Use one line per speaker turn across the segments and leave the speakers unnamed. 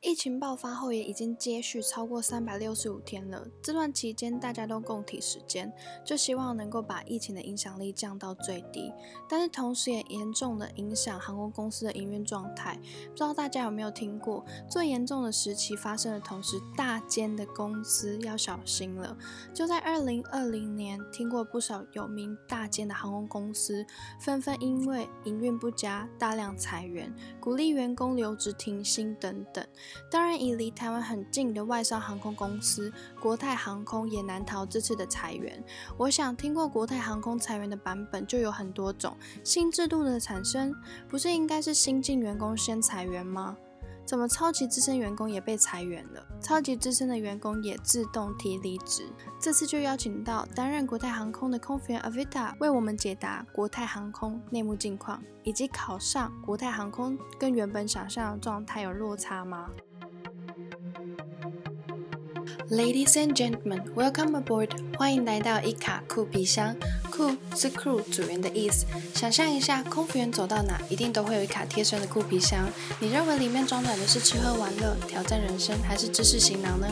疫情爆发后也已经接续超过三百六十五天了。这段期间大家都共体时间，就希望能够把疫情的影响力降到最低。但是同时也严重的影响航空公司的营运状态。不知道大家有没有听过，最严重的时期发生的同时，大间的公司要小心了。就在二零二零年，听过不少有名大间的航空公司纷纷因为营运不佳，大量裁员，鼓励员工留职停薪等等。当然，以离台湾很近的外商航空公司国泰航空也难逃这次的裁员。我想，听过国泰航空裁员的版本就有很多种。新制度的产生，不是应该是新进员工先裁员吗？怎么超级资深员工也被裁员了？超级资深的员工也自动提离职。这次就邀请到担任国泰航空的空服员 Avita 为我们解答国泰航空内幕近况，以及考上国泰航空跟原本想象的状态有落差吗？Ladies and gentlemen, welcome aboard！欢迎来到伊卡酷皮箱。酷是 crew 组员的意思。想象一下，空服员走到哪，一定都会有一卡贴身的酷皮箱。你认为里面装满的是吃喝玩乐、挑战人生，还是知识行囊呢？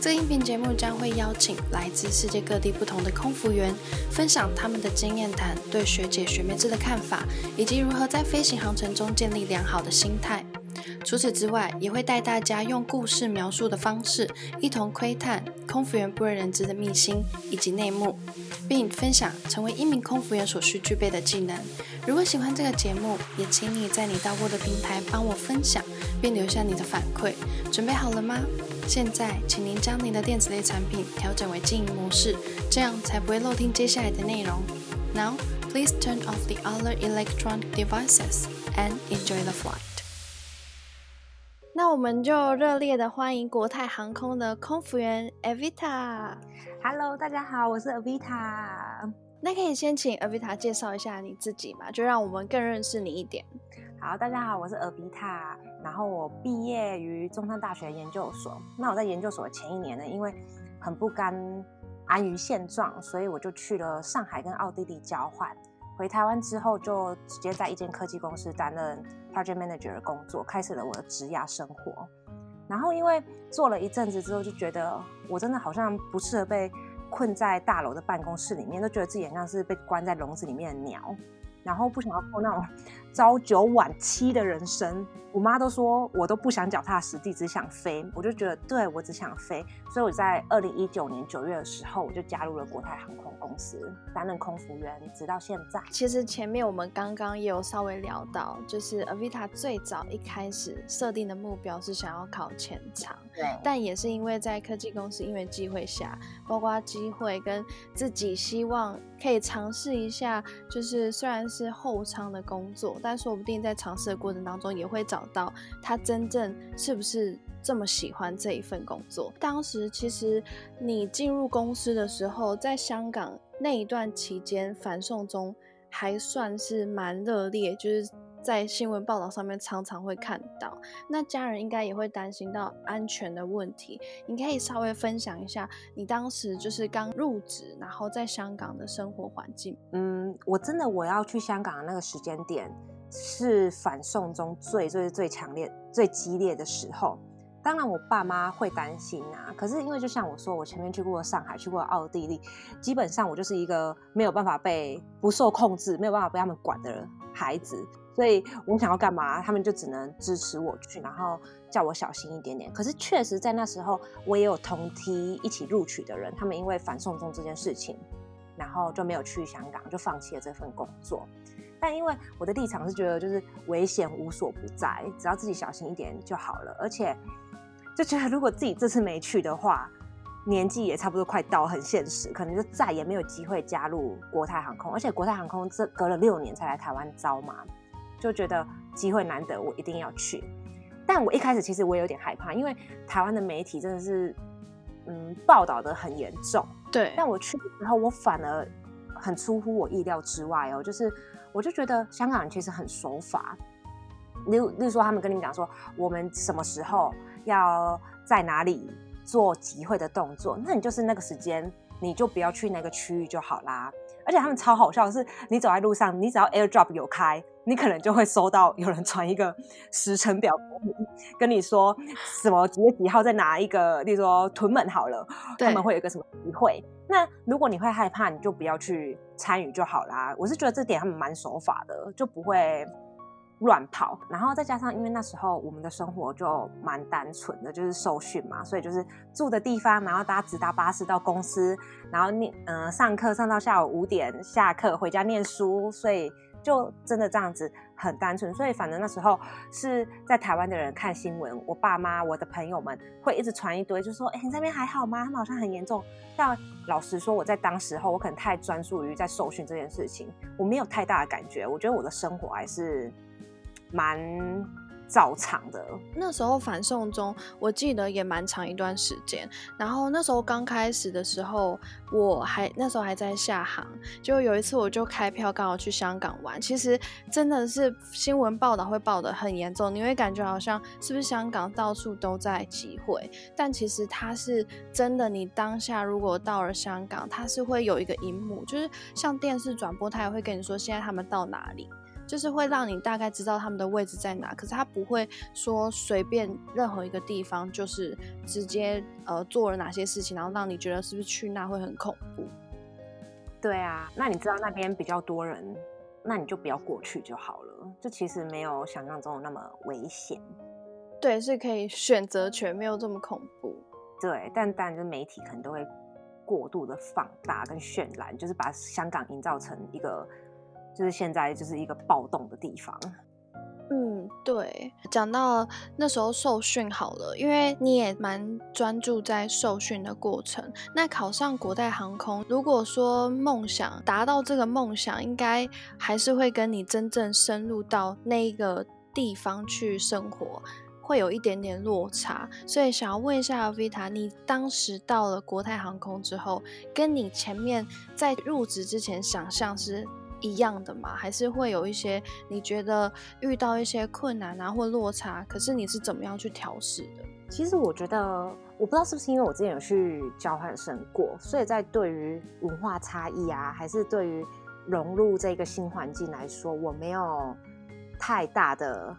这个音频节目将会邀请来自世界各地不同的空服员，分享他们的经验谈、对学姐学妹制的看法，以及如何在飞行航程中建立良好的心态。除此之外，也会带大家用故事描述的方式，一同窥探空服员不为人知的秘辛以及内幕，并分享成为一名空服员所需具备的技能。如果喜欢这个节目，也请你在你到过的平台帮我分享，并留下你的反馈。准备好了吗？现在，请您将您的电子类产品调整为静音模式，这样才不会漏听接下来的内容。Now, please turn off the other electronic devices and enjoy the flight. 那我们就热烈的欢迎国泰航空的空服员 Avita。
Hello，大家好，我是 Avita。
那可以先请 Avita 介绍一下你自己嘛，就让我们更认识你一点。
好，大家好，我是 Avita。然后我毕业于中山大学研究所。那我在研究所前一年呢，因为很不甘安于现状，所以我就去了上海跟奥地利交换。回台湾之后，就直接在一间科技公司担任 project manager 的工作，开始了我的职涯生活。然后因为做了一阵子之后，就觉得我真的好像不适合被困在大楼的办公室里面，都觉得自己好像是被关在笼子里面的鸟。然后不想要过那种朝九晚七的人生，我妈都说我都不想脚踏实地，只想飞。我就觉得对我只想飞，所以我在二零一九年九月的时候，我就加入了国泰航空公司，担任空服员，直到现在。
其实前面我们刚刚也有稍微聊到，就是 Avita 最早一开始设定的目标是想要考前舱，
对，
但也是因为在科技公司因为机会下，包括机会跟自己希望可以尝试一下，就是虽然是后舱的工作，但说不定在尝试的过程当中也会找到他真正是不是这么喜欢这一份工作。当时其实你进入公司的时候，在香港那一段期间，反送中还算是蛮热烈，就是在新闻报道上面常常会看到。那家人应该也会担心到安全的问题。你可以稍微分享一下你当时就是刚入职，然后在香港的生活环境。
嗯，我真的我要去香港的那个时间点是反送中最最最强烈、最激烈的时候。当然，我爸妈会担心啊。可是因为就像我说，我前面去过上海，去过奥地利，基本上我就是一个没有办法被不受控制、没有办法被他们管的孩子。所以我想要干嘛，他们就只能支持我去，然后叫我小心一点点。可是确实在那时候，我也有同梯一起录取的人，他们因为反送中这件事情，然后就没有去香港，就放弃了这份工作。但因为我的立场是觉得，就是危险无所不在，只要自己小心一点就好了。而且就觉得，如果自己这次没去的话，年纪也差不多快到，很现实，可能就再也没有机会加入国泰航空。而且国泰航空这隔了六年才来台湾招嘛。就觉得机会难得，我一定要去。但我一开始其实我有点害怕，因为台湾的媒体真的是，嗯，报道的很严重。
对。
但我去的时候，我反而很出乎我意料之外哦，就是我就觉得香港人其实很守法。例如，例如说他们跟你讲说，我们什么时候要在哪里做集会的动作，那你就是那个时间，你就不要去那个区域就好啦。而且他们超好笑的是，你走在路上，你只要 AirDrop 有开，你可能就会收到有人传一个时程表，跟你说什么几月几号在哪一个，例如说屯门好了，他们会有一个什么集会。那如果你会害怕，你就不要去参与就好啦。我是觉得这点他们蛮守法的，就不会。乱跑，然后再加上，因为那时候我们的生活就蛮单纯的，就是受训嘛，所以就是住的地方，然后搭直达巴士到公司，然后念嗯上课上到下午五点，下课回家念书，所以就真的这样子很单纯。所以反正那时候是在台湾的人看新闻，我爸妈、我的朋友们会一直传一堆，就说：“哎，你这边还好吗？他们好像很严重。”但老实说，我在当时候，我可能太专注于在受训这件事情，我没有太大的感觉。我觉得我的生活还是。蛮照常的。
那时候反送中，我记得也蛮长一段时间。然后那时候刚开始的时候，我还那时候还在下航，就有一次我就开票刚好去香港玩。其实真的是新闻报道会报的很严重，你会感觉好像是不是香港到处都在集会？但其实它是真的，你当下如果到了香港，它是会有一个荧幕，就是像电视转播，它也会跟你说现在他们到哪里。就是会让你大概知道他们的位置在哪，可是他不会说随便任何一个地方，就是直接呃做了哪些事情，然后让你觉得是不是去那会很恐怖？
对啊，那你知道那边比较多人，那你就不要过去就好了。就其实没有想象中那么危险。
对，是可以选择权，没有这么恐怖。
对，但当然，就媒体可能都会过度的放大跟渲染，就是把香港营造成一个。就是现在就是一个暴动的地方。
嗯，对。讲到那时候受训好了，因为你也蛮专注在受训的过程。那考上国泰航空，如果说梦想达到这个梦想，应该还是会跟你真正深入到那一个地方去生活，会有一点点落差。所以想要问一下 Vita，你当时到了国泰航空之后，跟你前面在入职之前想象是？一样的吗？还是会有一些你觉得遇到一些困难啊或落差，可是你是怎么样去调试的？
其实我觉得，我不知道是不是因为我之前有去交换生过，所以在对于文化差异啊，还是对于融入这个新环境来说，我没有太大的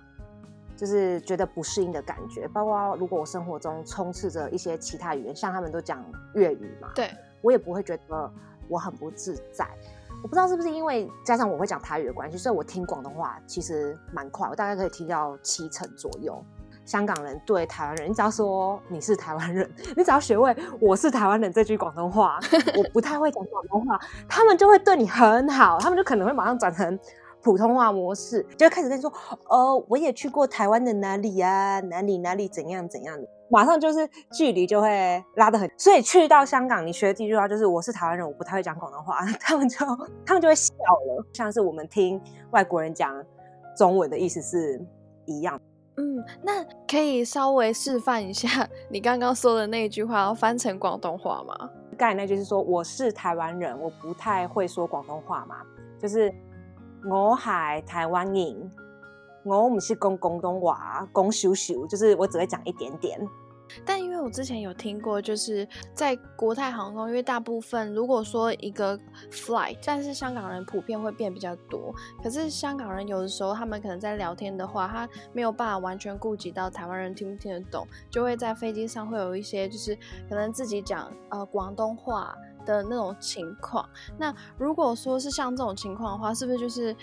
就是觉得不适应的感觉。包括如果我生活中充斥着一些其他语言，像他们都讲粤语嘛，
对
我也不会觉得我很不自在。我不知道是不是因为加上我会讲台语的关系，所以我听广东话其实蛮快，我大概可以听到七成左右。香港人对台湾人，你只要说你是台湾人，你只要学会我是台湾人这句广东话，我不太会讲广东话，他们就会对你很好，他们就可能会马上转成普通话模式，就开始跟你说，呃，我也去过台湾的哪里啊，哪里哪里怎样怎样的。马上就是距离就会拉得很，所以去到香港，你学的第一句话就是“我是台湾人，我不太会讲广东话”，他们就他们就会笑了，像是我们听外国人讲中文的意思是一样。
嗯，那可以稍微示范一下你刚刚说的那一句话，要翻成广东话吗？
刚才那句是说我是台湾人，我不太会说广东话嘛，就是我海台湾人。我唔是讲广东话，讲少少，就是我只会讲一点点。
但因为我之前有听过，就是在国泰航空，因为大部分如果说一个 flight，但是香港人普遍会变比较多。可是香港人有的时候，他们可能在聊天的话，他没有办法完全顾及到台湾人听不听得懂，就会在飞机上会有一些就是可能自己讲呃广东话的那种情况。那如果说是像这种情况的话，是不是就是？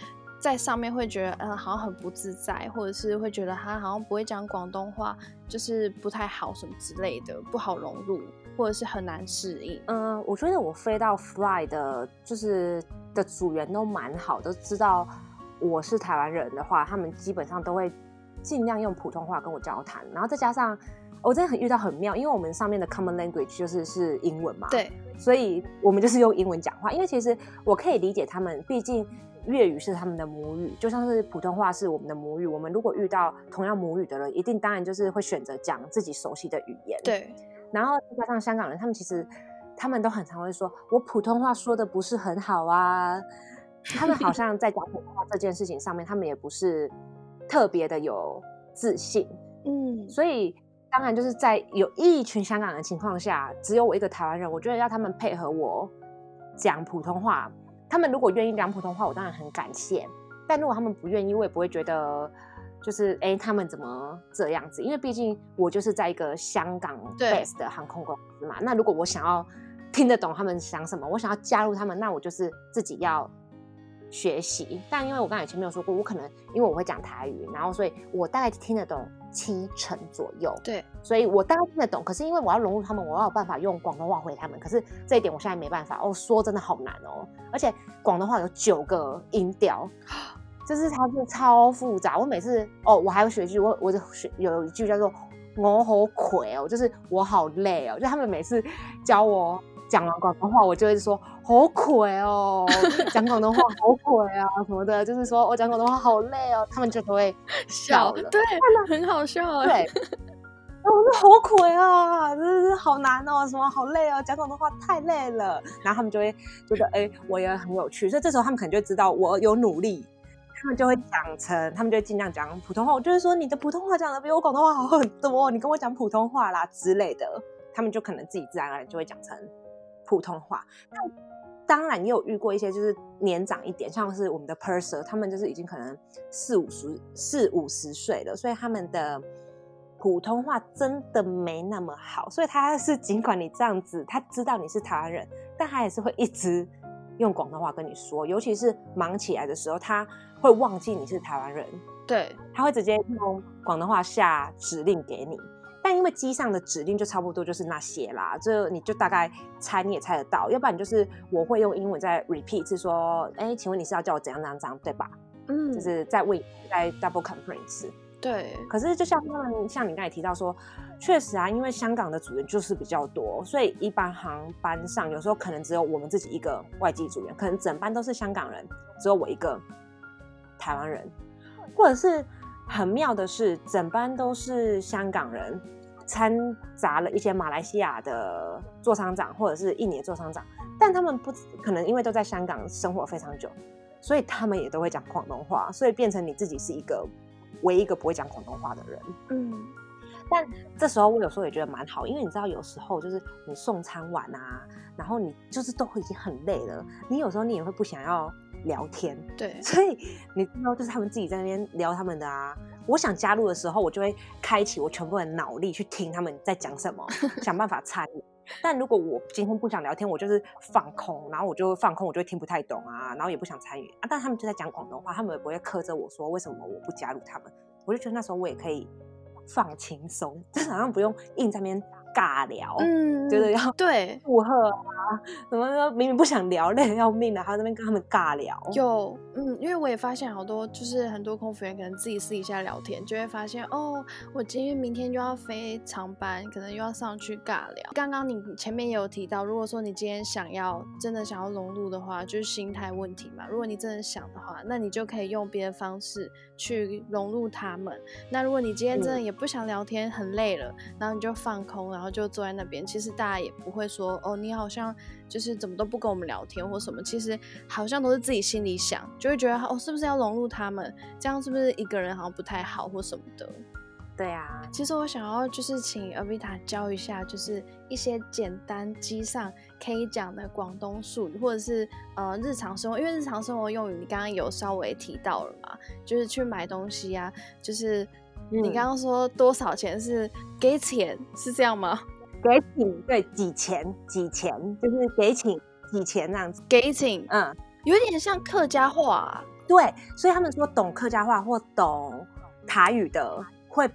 在上面会觉得，嗯，好像很不自在，或者是会觉得他好像不会讲广东话，就是不太好什么之类的，不好融入，或者是很难适应。
嗯，我觉得我飞到 Fly 的，就是的组员都蛮好，都知道我是台湾人的话，他们基本上都会尽量用普通话跟我交谈。然后再加上，我真的很遇到很妙，因为我们上面的 Common Language 就是是英文嘛，
对，
所以我们就是用英文讲话。因为其实我可以理解他们，毕竟。粤语是他们的母语，就像是普通话是我们的母语。我们如果遇到同样母语的人，一定当然就是会选择讲自己熟悉的语言。
对。
然后再加上香港人，他们其实他们都很常会说：“我普通话说的不是很好啊。”他们好像在讲普通话这件事情上面，他们也不是特别的有自信。嗯。所以当然就是在有一群香港人情况下，只有我一个台湾人，我觉得要他们配合我讲普通话。他们如果愿意讲普通话，我当然很感谢。但如果他们不愿意，我也不会觉得就是哎，他们怎么这样子？因为毕竟我就是在一个香港 base 的航空公司嘛。那如果我想要听得懂他们想什么，我想要加入他们，那我就是自己要学习。但因为我刚才前面有说过，我可能因为我会讲台语，然后所以我大概听得懂七成左右。
对，
所以我大概听得懂。可是因为我要融入他们，我要有办法用广东话回他们。可是这一点我现在没办法哦，说真的好难哦。而且广东话有九个音调。就是它是超复杂，我每次哦，我还要学句，我我就学有一句叫做“我好愧哦”，就是我好累哦。就他们每次教我讲完广东话，我就会说“好愧哦”，讲广东话好愧啊什么的，就是说我讲广东话好累哦，他们就都会笑了，
对，很好笑，
对。我说好苦啊，真是好难哦，什么好累哦，讲广东话太累了。然后他们就会觉得，哎，我也很有趣，所以这时候他们可能就知道我有努力。他们就会讲成，他们就会尽量讲普通话。我就是说，你的普通话讲的比我广东话好很多，你跟我讲普通话啦之类的。他们就可能自己自然而然就会讲成普通话。那当然也有遇过一些就是年长一点，像是我们的 purser，他们就是已经可能四五十、四五十岁了，所以他们的普通话真的没那么好。所以他是尽管你这样子，他知道你是台湾人，但他也是会一直用广东话跟你说，尤其是忙起来的时候，他。会忘记你是台湾人，
对，
他会直接用广东话下指令给你，但因为机上的指令就差不多就是那些啦，这你就大概猜你也猜得到，要不然你就是我会用英文再 repeat 是说，哎，请问你是要叫我怎样怎样怎样，对吧？嗯，就是在问在 double confirm 一次
对。
可是就像他们像你刚才提到说，确实啊，因为香港的组员就是比较多，所以一般航班上有时候可能只有我们自己一个外籍组员，可能整班都是香港人，只有我一个。台湾人，或者是很妙的是，整班都是香港人，掺杂了一些马来西亚的座商长或者是印尼的座舱长，但他们不可能因为都在香港生活非常久，所以他们也都会讲广东话，所以变成你自己是一个唯一一个不会讲广东话的人。嗯，但这时候我有时候也觉得蛮好，因为你知道有时候就是你送餐完啊，然后你就是都已经很累了，你有时候你也会不想要。聊天，
对，
所以你知道，就是他们自己在那边聊他们的啊。我想加入的时候，我就会开启我全部的脑力去听他们在讲什么，想办法参与。但如果我今天不想聊天，我就是放空，然后我就放空，我就会听不太懂啊，然后也不想参与啊。但他们就在讲广东话，他们也不会苛责我说为什么我不加入他们。我就觉得那时候我也可以放轻松，就好像不用硬在那边。尬聊，嗯，觉得要
对
附和啊，什么说明明不想聊，累得要命的，还在那边跟他们尬聊。
有，嗯，因为我也发现好多，就是很多空服员可能自己私底下聊天，就会发现哦，我今天明天就要飞长班，可能又要上去尬聊。刚刚你前面也有提到，如果说你今天想要真的想要融入的话，就是心态问题嘛。如果你真的想的话，那你就可以用别的方式去融入他们。那如果你今天真的也不想聊天，很累了，然后你就放空。然后就坐在那边，其实大家也不会说哦，你好像就是怎么都不跟我们聊天或什么，其实好像都是自己心里想，就会觉得哦，是不是要融入他们？这样是不是一个人好像不太好或什么的？
对啊，
其实我想要就是请阿维塔教一下，就是一些简单机上可以讲的广东术语，或者是呃日常生活，因为日常生活用语你刚刚有稍微提到了嘛，就是去买东西啊，就是。你刚刚说多少钱是给钱是这样吗？
给请对几钱几钱就是给请几钱这样子。
给请嗯，有点像客家话。
对，所以他们说懂客家话或懂台语的会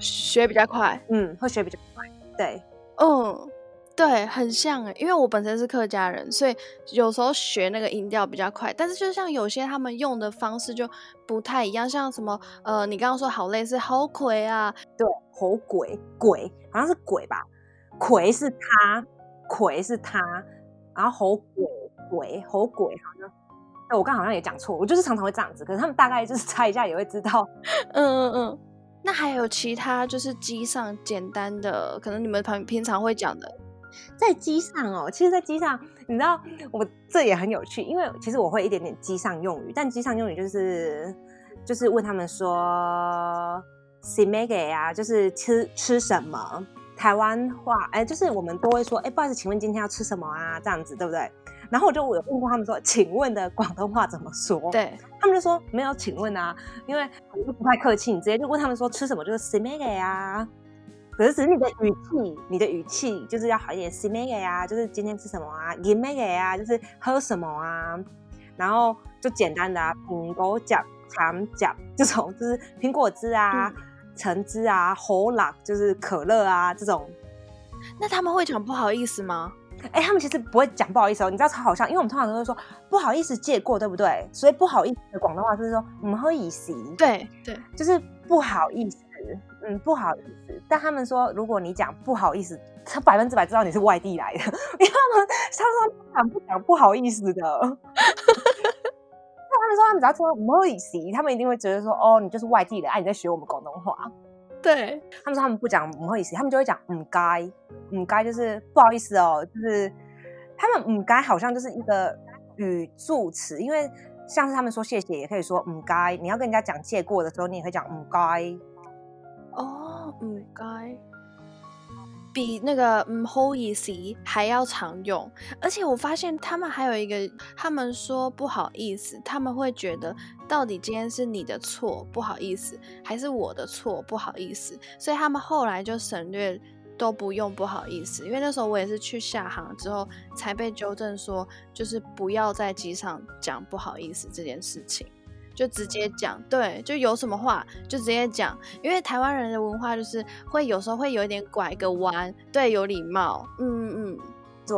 学比较快。
嗯，会学比较快。对，
嗯。对，很像哎，因为我本身是客家人，所以有时候学那个音调比较快。但是就像有些他们用的方式就不太一样，像什么呃，你刚刚说好累是好鬼啊，
对，好鬼鬼好像是鬼吧，魁是他，魁是他，然后好鬼鬼好鬼好像，我刚好像也讲错，我就是常常会这样子，可是他们大概就是 猜一下也会知道，
嗯嗯嗯。那还有其他就是机上简单的，可能你们平平常会讲的。
在机上哦，其实，在机上，你知道，我这也很有趣，因为其实我会一点点机上用语，但机上用语就是就是问他们说 “si m e g 啊”，就是吃吃什么？台湾话，哎，就是我们都会说，哎，不好意思，请问今天要吃什么啊？这样子，对不对？然后我就我有问过他们说，请问的广东话怎么说？
对，
他们就说没有，请问啊，因为你就不太客气，你直接就问他们说吃什么就是 s i m e g 啊。可是只是你的语气，你的语气就是要好一点 s i m e g 啊，就是今天吃什么啊 g i m e g 啊，就是喝什么啊，然后就简单的啊，苹果汁、橙汁这种，就是苹果汁啊、橙汁啊、喉辣就是可乐啊这种。
那他们会讲不好意思吗？
哎，他们其实不会讲不好意思哦，你知道超好笑，因为我们通常都会说不好意思借过，对不对？所以不好意思的广东话就是说我们喝以洗，
对对，
就是不好意思，嗯，不好意思。但他们说，如果你讲不好意思，他百分之百知道你是外地来的，因为他们他说不讲不讲不好意思的。他们说他们只要说唔好意思，他们一定会觉得说哦，你就是外地的，哎，你在学我们广东话。
对
他们说他们不讲唔好意思，他们就会讲唔该，唔该就是不好意思哦，就是他们唔该好像就是一个语助词，因为像是他们说谢谢也可以说唔该，你要跟人家讲借过的时候，你也会讲唔该。
哦，唔该。比那个嗯 h o l easy 还要常用，而且我发现他们还有一个，他们说不好意思，他们会觉得到底今天是你的错不好意思，还是我的错不好意思，所以他们后来就省略都不用不好意思，因为那时候我也是去下航之后才被纠正说，就是不要在机场讲不好意思这件事情。就直接讲，对，就有什么话就直接讲，因为台湾人的文化就是会有时候会有一点拐个弯，对，有礼貌，嗯嗯，
对，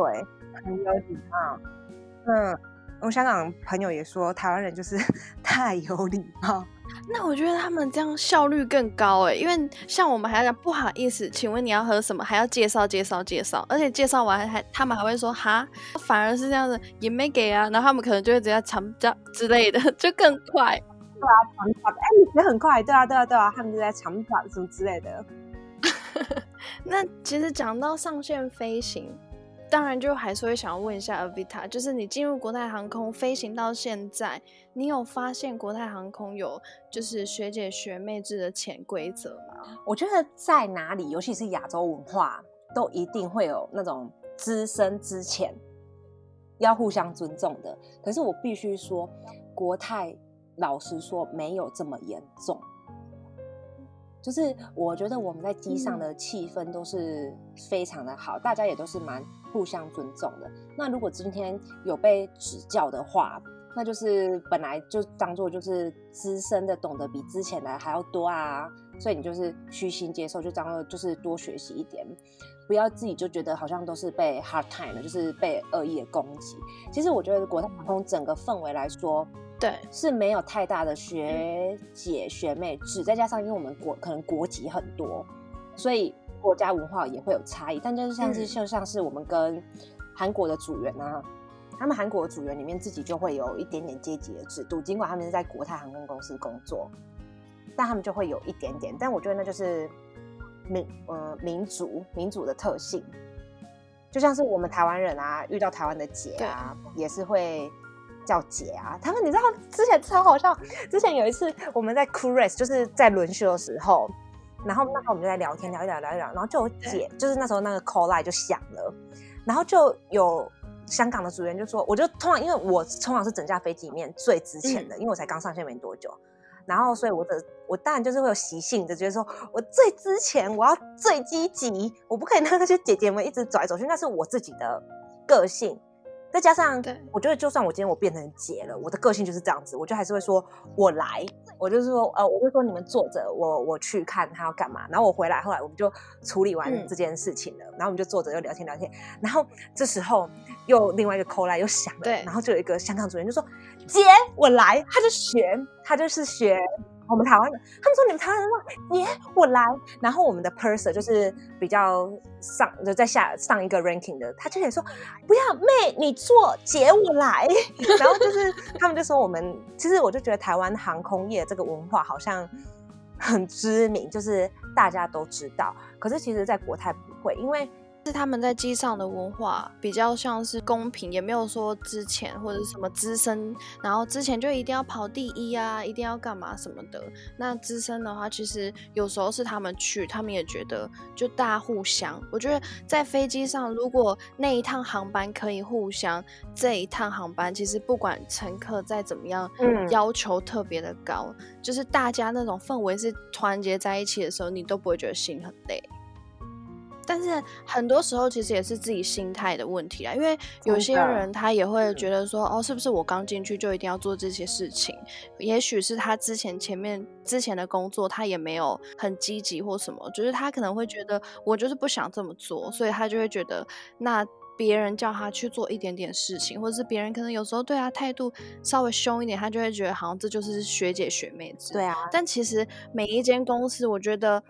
很有礼貌，嗯，我香港朋友也说台湾人就是 太有礼貌。
那我觉得他们这样效率更高哎，因为像我们还要讲不好意思，请问你要喝什么，还要介绍介绍介绍，而且介绍完还他们还会说哈，反而是这样子也没给啊，然后他们可能就会直接长叫之类的，就更快。
对啊，长跑哎，也很快，对啊对啊对啊，他们就在长跑什么之类的。
那其实讲到上线飞行。当然，就还是会想要问一下 Avita，就是你进入国泰航空飞行到现在，你有发现国泰航空有就是学姐学妹制的潜规则吗？
我觉得在哪里，尤其是亚洲文化，都一定会有那种资深之前要互相尊重的。可是我必须说，国泰老实说没有这么严重。就是我觉得我们在机上的气氛都是非常的好，大家也都是蛮。互相尊重的。那如果今天有被指教的话，那就是本来就当做就是资深的，懂得比之前的还要多啊。所以你就是虚心接受，就当做就是多学习一点，不要自己就觉得好像都是被 hard time 了，就是被恶意的攻击。其实我觉得国泰航空整个氛围来说，
对，
是没有太大的学姐学妹制，再加上因为我们国可能国籍很多，所以。国家文化也会有差异，但就是像是就像是我们跟韩国的组员啊，他们韩国的组员里面自己就会有一点点阶级的制度，尽管他们是在国泰航空公司工作，但他们就会有一点点。但我觉得那就是民呃民族民族的特性，就像是我们台湾人啊，遇到台湾的姐啊，也是会叫姐啊。他们你知道之前超好笑，之前有一次我们在 crew race，就是在轮休的时候。然后那时候我们就在聊天，聊一聊，聊一聊，然后就有姐，就是那时候那个 call line 就响了，然后就有香港的组员就说，我就通常因为我通常是整架飞机里面最值钱的，因为我才刚上线没多久，然后所以我的我当然就是会有习性的，觉得说我最值钱，我要最积极，我不可以让那些姐姐们一直走来走去，那是我自己的个性。再加上，我觉得就算我今天我变成姐了，我的个性就是这样子，我就还是会说，我来，我就是说，呃，我就说你们坐着，我我去看他要干嘛，然后我回来，后来我们就处理完这件事情了，然后我们就坐着又聊天聊天，然后这时候又另外一个 call 来又响了，然后就有一个香港主任就说，姐，我来，他就学，他就是学。我们台湾的，他们说你们台湾人说耶，我来。然后我们的 purser 就是比较上，就在下上一个 ranking 的，他就也说不要妹，你坐，姐我来。然后就是他们就说我们，其实我就觉得台湾航空业这个文化好像很知名，就是大家都知道。可是其实，在国泰不会，因为
是他们在机上的文化比较像是公平，也没有说之前或者什么资深，然后之前就一定要跑第一啊，一定要干嘛什么的。那资深的话，其实有时候是他们去，他们也觉得就大家互相。我觉得在飞机上，如果那一趟航班可以互相，这一趟航班其实不管乘客再怎么样，嗯，要求特别的高，就是大家那种氛围是团结在一起的时候，你都不会觉得心很累。但是很多时候其实也是自己心态的问题啊，因为有些人他也会觉得说，哦，是不是我刚进去就一定要做这些事情？也许是他之前前面之前的工作他也没有很积极或什么，就是他可能会觉得我就是不想这么做，所以他就会觉得那别人叫他去做一点点事情，或者是别人可能有时候对他态度稍微凶一点，他就会觉得好像这就是学姐学妹制。
对啊，
但其实每一间公司，我觉得。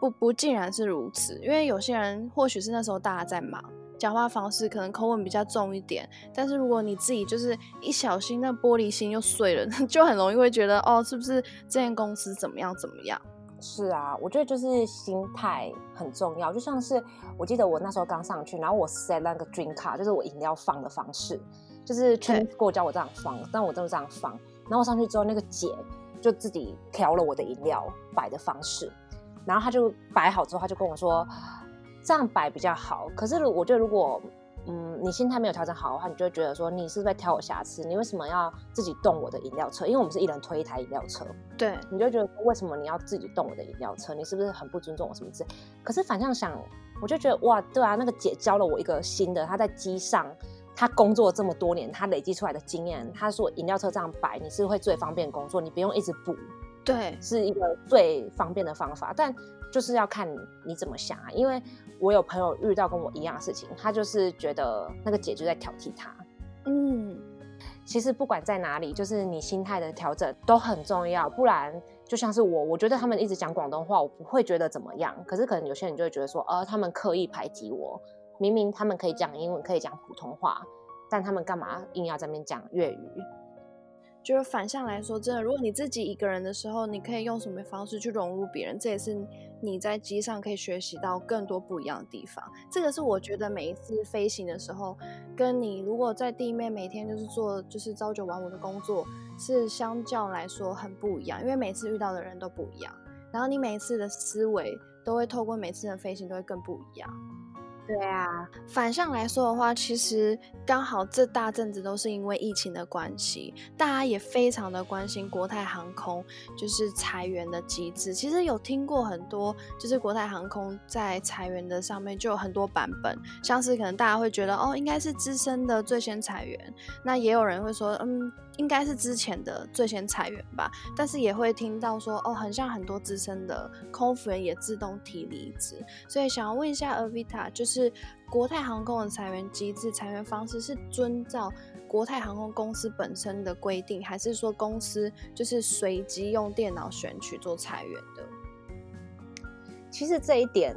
不不，竟然是如此。因为有些人或许是那时候大家在忙，讲话方式可能口吻比较重一点。但是如果你自己就是一小心，那玻璃心又碎了，就很容易会觉得哦，是不是这间公司怎么样怎么样？
是啊，我觉得就是心态很重要。就像是我记得我那时候刚上去，然后我 set 那个 drink 卡，就是我饮料放的方式，就是全给我教我这样放，但我都是这样放。然后我上去之后，那个姐就自己调了我的饮料摆的方式。然后他就摆好之后，他就跟我说，这样摆比较好。可是我觉得，如果嗯你心态没有调整好的话，你就会觉得说，你是不是在挑我瑕疵？你为什么要自己动我的饮料车？因为我们是一人推一台饮料车。
对，
你就觉得为什么你要自己动我的饮料车？你是不是很不尊重我什么之类？可是反向想，我就觉得哇，对啊，那个姐教了我一个新的，她在机上，她工作这么多年，她累积出来的经验，她说饮料车这样摆，你是会最方便工作，你不用一直补。
对，
是一个最方便的方法，但就是要看你怎么想啊。因为我有朋友遇到跟我一样的事情，他就是觉得那个姐就在挑剔他。嗯，其实不管在哪里，就是你心态的调整都很重要。不然就像是我，我觉得他们一直讲广东话，我不会觉得怎么样。可是可能有些人就会觉得说，呃，他们刻意排挤我。明明他们可以讲英文，可以讲普通话，但他们干嘛硬要在那边讲粤语？
就是反向来说，真的，如果你自己一个人的时候，你可以用什么方式去融入别人，这也是你在机上可以学习到更多不一样的地方。这个是我觉得每一次飞行的时候，跟你如果在地面每天就是做就是朝九晚五的工作，是相较来说很不一样，因为每次遇到的人都不一样，然后你每一次的思维都会透过每次的飞行都会更不一样。
对啊，
反向来说的话，其实刚好这大阵子都是因为疫情的关系，大家也非常的关心国泰航空就是裁员的机制。其实有听过很多，就是国泰航空在裁员的上面就有很多版本，像是可能大家会觉得哦，应该是资深的最先裁员，那也有人会说，嗯。应该是之前的最先裁员吧，但是也会听到说哦，很像很多资深的空服员也自动提离职，所以想要问一下 Avita，就是国泰航空的裁员机制、裁员方式是遵照国泰航空公司本身的规定，还是说公司就是随机用电脑选取做裁员的？
其实这一点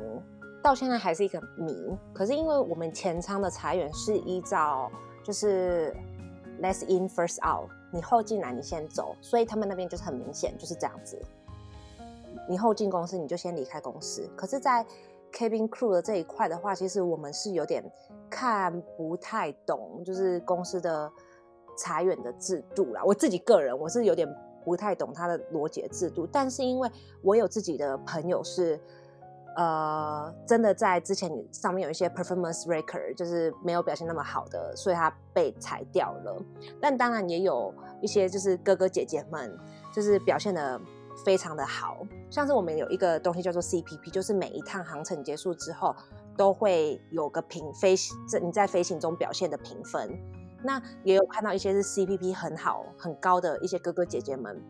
到现在还是一个谜。可是因为我们前舱的裁员是依照就是。Less in first out，你后进来你先走，所以他们那边就是很明显就是这样子。你后进公司你就先离开公司。可是，在 cabin crew 的这一块的话，其实我们是有点看不太懂，就是公司的裁员的制度啦。我自己个人我是有点不太懂他的逻辑制度，但是因为我有自己的朋友是。呃，真的在之前上面有一些 performance record，就是没有表现那么好的，所以他被裁掉了。但当然也有一些就是哥哥姐姐们，就是表现的非常的好。像是我们有一个东西叫做 CPP，就是每一趟航程结束之后都会有个评飞行，这你在飞行中表现的评分。那也有看到一些是 CPP 很好很高的一些哥哥姐姐们。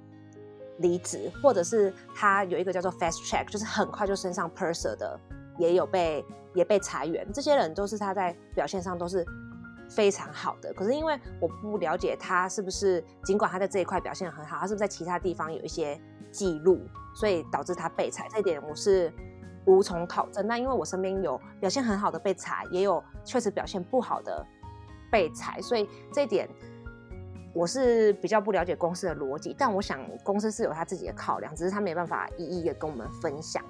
离职，或者是他有一个叫做 fast track，就是很快就升上 purser 的，也有被也被裁员。这些人都是他在表现上都是非常好的。可是因为我不了解他是不是，尽管他在这一块表现很好，他是不是在其他地方有一些记录，所以导致他被裁。这一点我是无从考证。那因为我身边有表现很好的被裁，也有确实表现不好的被裁，所以这一点。我是比较不了解公司的逻辑，但我想公司是有他自己的考量，只是他没办法一一的跟我们分享。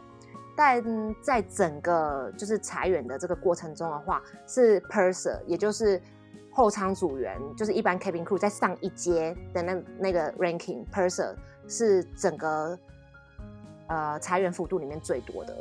但在整个就是裁员的这个过程中的话，是 purser，也就是后舱组员，就是一般 cabin crew 在上一阶的那那个 ranking purser 是整个呃裁员幅度里面最多的。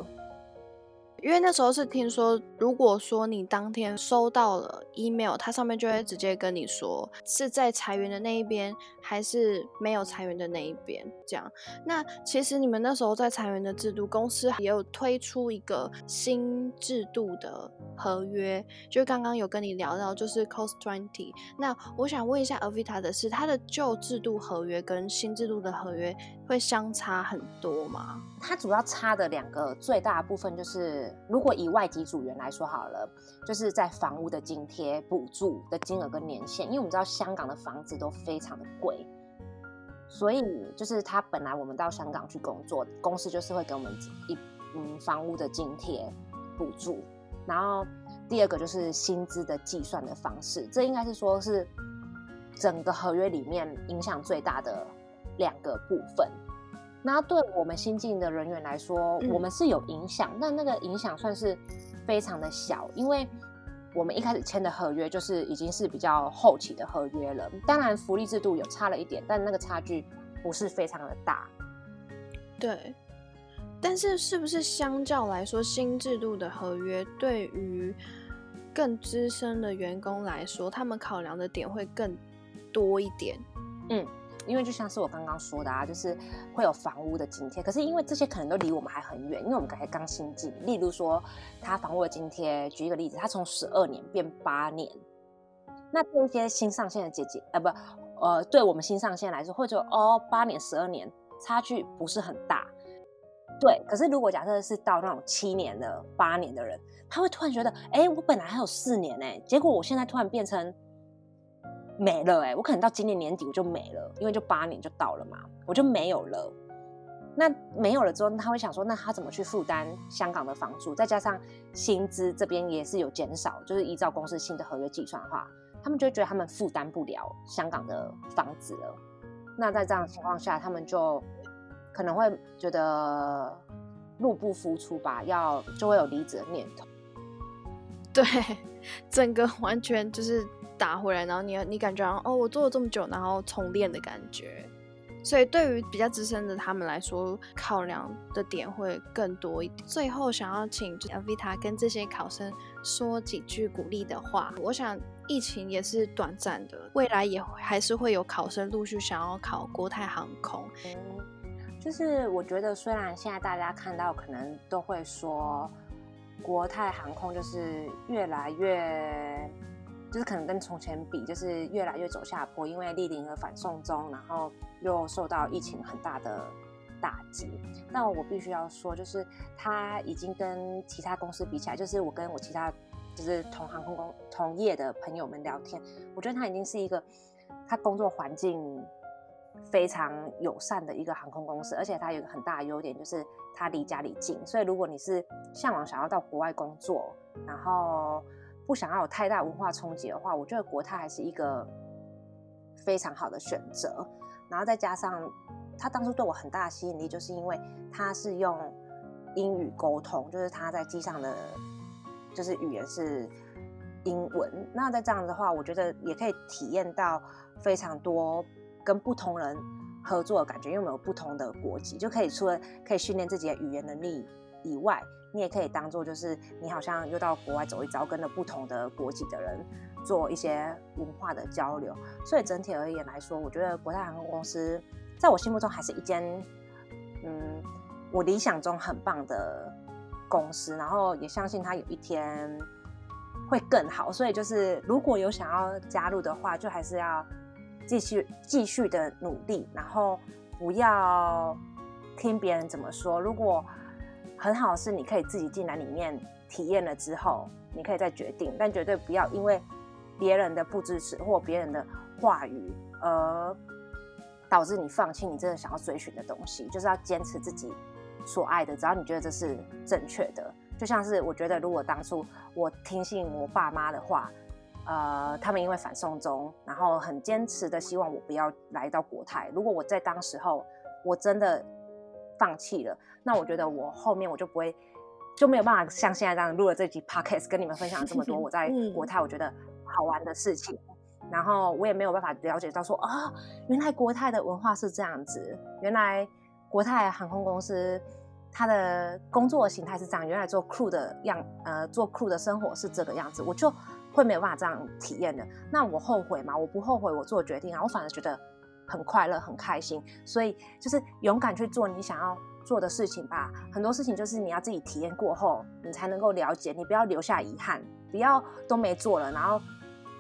因为那时候是听说，如果说你当天收到了 email，它上面就会直接跟你说是在裁员的那一边，还是没有裁员的那一边。这样，那其实你们那时候在裁员的制度，公司也有推出一个新制度的合约，就刚刚有跟你聊到，就是 cost twenty。那我想问一下 Avita 的是，它的旧制度合约跟新制度的合约会相差很多吗？
它主要差的两个最大的部分就是。如果以外籍组员来说好了，就是在房屋的津贴补助的金额跟年限，因为我们知道香港的房子都非常的贵，所以就是他本来我们到香港去工作，公司就是会给我们一嗯房屋的津贴补助，然后第二个就是薪资的计算的方式，这应该是说是整个合约里面影响最大的两个部分。那对我们新进的人员来说，我们是有影响，但那个影响算是非常的小，因为我们一开始签的合约就是已经是比较后期的合约了。当然，福利制度有差了一点，但那个差距不是非常的大。
对，但是是不是相较来说，新制度的合约对于更资深的员工来说，他们考量的点会更多一点？
嗯。因为就像是我刚刚说的啊，就是会有房屋的津贴，可是因为这些可能都离我们还很远，因为我们才刚新进。例如说，他房屋的津贴，举一个例子，他从十二年变八年，那对一些新上线的姐姐，呃，不，呃，对我们新上线来说，会觉得哦，八年、十二年差距不是很大，对。可是如果假设是到那种七年的、八年的人，他会突然觉得，哎，我本来还有四年哎，结果我现在突然变成。没了哎，我可能到今年年底我就没了，因为就八年就到了嘛，我就没有了。那没有了之后，他会想说，那他怎么去负担香港的房租？再加上薪资这边也是有减少，就是依照公司新的合约计算的话，他们就会觉得他们负担不了香港的房子了。那在这样的情况下，他们就可能会觉得入不敷出吧，要就会有离职的念头。
对，整个完全就是。打回来，然后你你感觉哦，我做了这么久，然后重练的感觉，所以对于比较资深的他们来说，考量的点会更多一点。最后想要请 Vita 跟这些考生说几句鼓励的话。我想疫情也是短暂的，未来也还是会有考生陆续想要考国泰航空。
就是我觉得虽然现在大家看到可能都会说国泰航空就是越来越。就是可能跟从前比，就是越来越走下坡，因为莅临了反送中，然后又受到疫情很大的打击。但我必须要说，就是他已经跟其他公司比起来，就是我跟我其他就是同航空公同业的朋友们聊天，我觉得他已经是一个他工作环境非常友善的一个航空公司，而且它有一个很大的优点，就是它离家里近。所以如果你是向往想要到国外工作，然后不想要有太大文化冲击的话，我觉得国泰还是一个非常好的选择。然后再加上他当初对我很大的吸引力，就是因为他是用英语沟通，就是他在机上的就是语言是英文。那在这样的话，我觉得也可以体验到非常多跟不同人合作的感觉，因为我们有不同的国籍，就可以除了可以训练自己的语言能力以外。你也可以当做就是你好像又到国外走一遭，跟了不同的国籍的人做一些文化的交流。所以整体而言来说，我觉得国泰航空公司在我心目中还是一间嗯，我理想中很棒的公司。然后也相信它有一天会更好。所以就是如果有想要加入的话，就还是要继续继续的努力，然后不要听别人怎么说。如果很好是，你可以自己进来里面体验了之后，你可以再决定，但绝对不要因为别人的不支持或别人的话语而导致你放弃你真的想要追寻的东西。就是要坚持自己所爱的，只要你觉得这是正确的。就像是我觉得，如果当初我听信我爸妈的话，呃，他们因为反送中，然后很坚持的希望我不要来到国泰。如果我在当时候我真的。放弃了，那我觉得我后面我就不会就没有办法像现在这样录了这集 podcast 跟你们分享这么多我 在
嗯
国泰我觉得好玩的事情。然后我也没有办法了解到说啊，原来国泰的文化是这样子，原来国泰航空公司它的工作形态是这样，原来做 crew 的样，呃，做 crew 的生活是这个样子，我就会没有办法这样体验的。那我后悔吗？我不后悔我做决定啊，我反而觉得很快乐、很开心。所以就是勇敢去做你想要做的事情吧。很多事情就是你要自己体验过后，你才能够了解，你不要留下遗憾，不要都没做了，然后。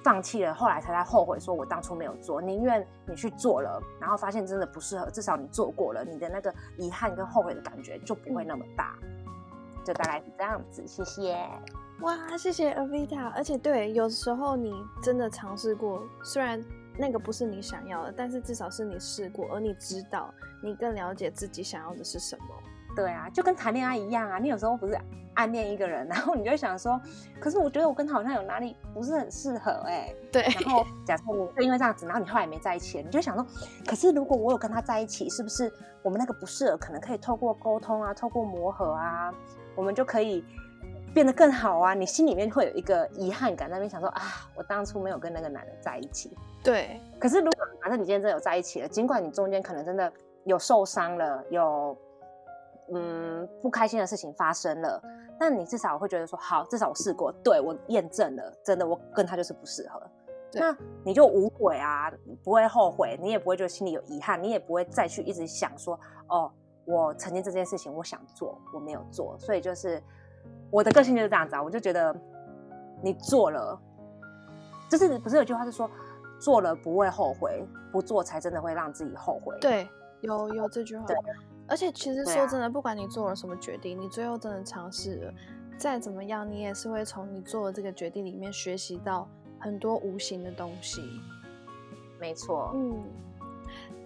放弃了，后来才在后悔，说我当初没有做，宁愿你去做了，然后发现真的不适合，至少你做过了，你的那个遗憾跟后悔的感觉就不会那么大，就大概是这样子。谢谢。
哇，谢谢 Avita，而且对，有时候你真的尝试过，虽然那个不是你想要的，但是至少是你试过，而你知道，你更了解自己想要的是什么。
对啊，就跟谈恋爱一样啊，你有时候不是暗恋一个人，然后你就想说，可是我觉得我跟他好像有哪里不是很适合哎、
对，
然后假设你就因为这样子，然后你后来没在一起，你就想说，可是如果我有跟他在一起，是不是我们那个不适合，可能可以透过沟通啊，透过磨合啊，我们就可以变得更好啊？你心里面会有一个遗憾感，那边想说啊，我当初没有跟那个男人在一起。
对，
可是如果反正你今天真的有在一起了，尽管你中间可能真的有受伤了，有嗯不开心的事情发生了，但你至少会觉得说，好，至少我试过，对我验证了，真的我跟他就是不适合。
对
那你就无悔啊，不会后悔，你也不会觉得心里有遗憾，你也不会再去一直想说，哦，我曾经这件事情我想做，我没有做，所以就是我的个性就是这样子啊，我就觉得你做了，就是不是有句话是说，做了不会后悔，不做才真的会让自己后悔。
对，有有这句话
对。
而且其实说真的，不管你做了什么决定，你最后真的尝试了，再怎么样，你也是会从你做的这个决定里面学习到很多无形的东西。
没错，
嗯，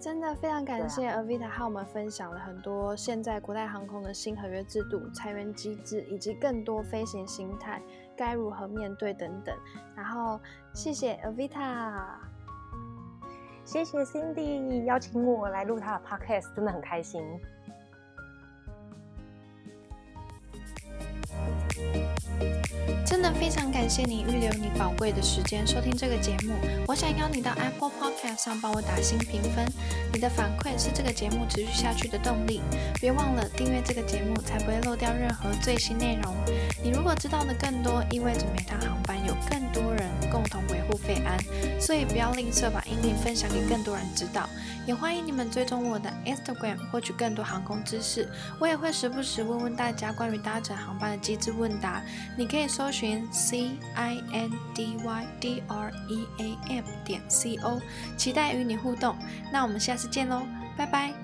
真的非常感谢 Avita 和我们分享了很多现在国泰航空的新合约制度、裁员机制，以及更多飞行心态该如何面对等等。然后谢谢 Avita。
谢谢 Cindy 邀请我来录他的 podcast，真的很开心。
真的非常感谢你预留你宝贵的时间收听这个节目。我想邀你到 Apple Podcast 上帮我打新评分，你的反馈是这个节目持续下去的动力。别忘了订阅这个节目，才不会漏掉任何最新内容。你如果知道的更多，意味着每趟航班有更多人共同维护费安，所以不要吝啬把音频分享给更多人知道。也欢迎你们追踪我的 Instagram，获取更多航空知识。我也会时不时问问大家关于搭乘航班的机智问答。你可以搜寻 C I N D Y D R E A M 点 C O，期待与你互动。那我们下次见喽，拜拜。